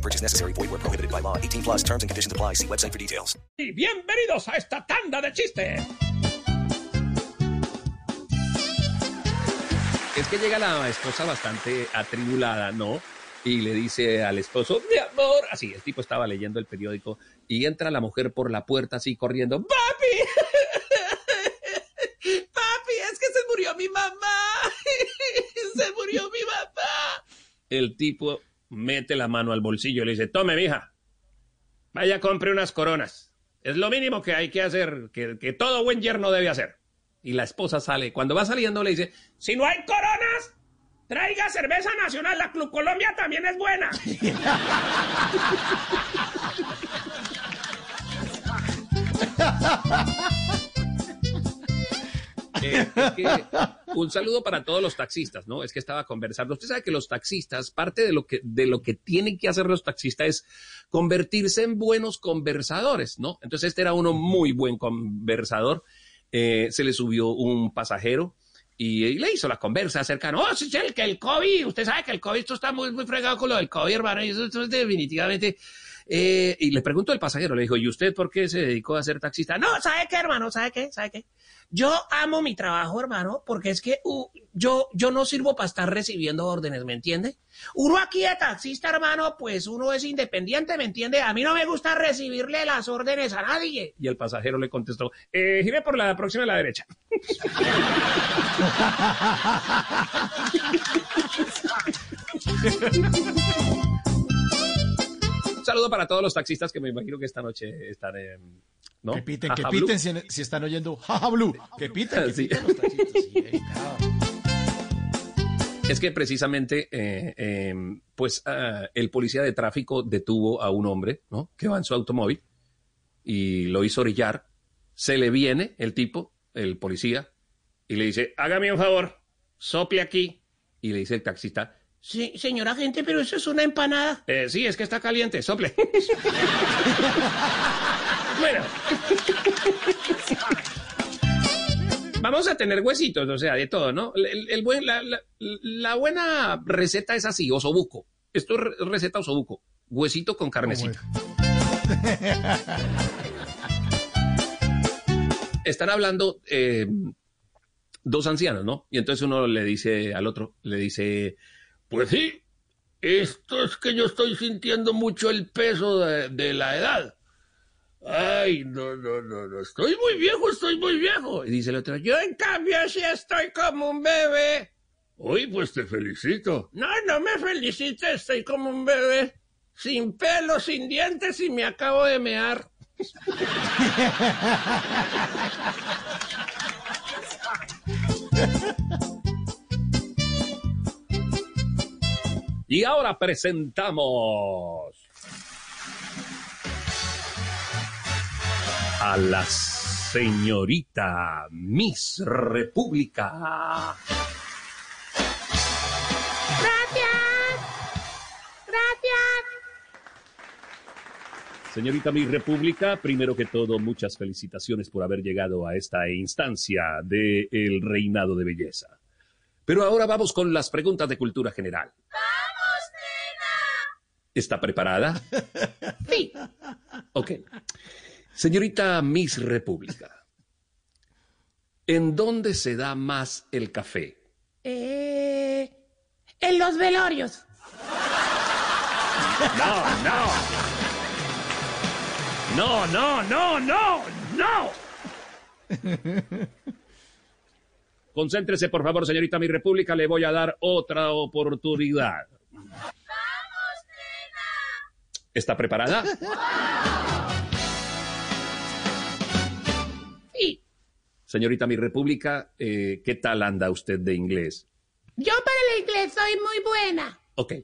No purchase necessary. Void where prohibited by law. 18 plus terms and conditions apply. See website for details. Y bienvenidos a esta tanda de chistes. Es que llega la esposa bastante atribulada, ¿no? Y le dice al esposo, mi amor, así, el tipo estaba leyendo el periódico y entra la mujer por la puerta así corriendo, papi, papi, es que se murió mi mamá, se murió mi mamá. El tipo mete la mano al bolsillo y le dice, tome, mija, vaya, compre unas coronas. Es lo mínimo que hay que hacer, que, que todo buen yerno debe hacer. Y la esposa sale, cuando va saliendo le dice, si no hay coronas, traiga cerveza nacional, la Club Colombia también es buena. Eh, es que un saludo para todos los taxistas, ¿no? Es que estaba conversando. Usted sabe que los taxistas, parte de lo que, de lo que tienen que hacer los taxistas es convertirse en buenos conversadores, ¿no? Entonces este era uno muy buen conversador. Eh, se le subió un pasajero y, y le hizo la conversa acerca, no, sí, sí, el, que el COVID, usted sabe que el COVID, esto está muy, muy fregado con lo del COVID, hermano, y eso, eso es definitivamente... Eh, y le preguntó el pasajero, le dijo, ¿y usted por qué se dedicó a ser taxista? No, ¿sabe qué, hermano? ¿Sabe qué? ¿Sabe qué? Yo amo mi trabajo, hermano, porque es que uh, yo, yo no sirvo para estar recibiendo órdenes, ¿me entiende? Uno aquí de taxista, hermano, pues uno es independiente, ¿me entiende? A mí no me gusta recibirle las órdenes a nadie. Y el pasajero le contestó, eh, gire por la próxima a la derecha. Un saludo para todos los taxistas que me imagino que esta noche están en... ¿no? Que piten, que Jaja piten si, si están oyendo Jaja Blue. Que piten, que Sí. piten los taxistas. Sí. Es que precisamente, eh, eh, pues, ah, el policía de tráfico detuvo a un hombre, ¿no? Que va en su automóvil y lo hizo orillar. Se le viene el tipo, el policía, y le dice, hágame un favor, sople aquí. Y le dice el taxista, sí, señora gente, pero eso es una empanada. "Eh, sí, es que está caliente, sople. bueno. Vamos a tener huesitos, o sea, de todo, ¿no? El, el buen, la, la- la buena receta es así, osobuco. Esto es re- receta osobuco. Huesito con carnecita. Están hablando eh, dos ancianos, ¿no? Y entonces uno le dice al otro, le dice, pues sí, esto es que yo estoy sintiendo mucho el peso de, la edad. Ay, no, no, no, no, estoy muy viejo, estoy muy viejo. Y dice el otro, yo en cambio sí estoy como un bebé. Uy, pues te felicito. No, no me felicites, estoy como un bebé. Sin pelo, sin dientes y me acabo de mear. Y ahora presentamos a la señorita Miss República. Señorita Miss República, primero que todo, muchas felicitaciones por haber llegado a esta instancia del reinado de belleza. Pero ahora vamos con las preguntas de cultura general. ¡Vamos, nena! ¿Está preparada? Sí. Ok. Señorita Miss República, ¿en dónde se da más el café? Eh, en los velorios. No, no. No, no, no, no, no. Concéntrese, por favor, señorita Mi República. Le voy a dar otra oportunidad. ¡Vamos, ¿Está preparada? Sí. Señorita Mi República, eh, ¿qué tal anda usted de inglés? Yo para el inglés soy muy buena. Ok.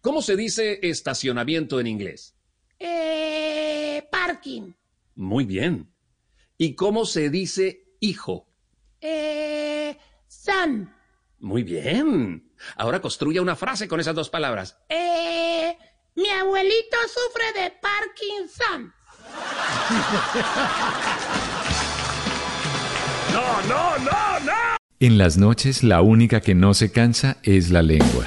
¿Cómo se dice estacionamiento en inglés? Eh, parking. Muy bien. ¿Y cómo se dice hijo? Eh, son. Muy bien. Ahora construya una frase con esas dos palabras. Eh, mi abuelito sufre de Parkinson. No, no, no, no. En las noches la única que no se cansa es la lengua.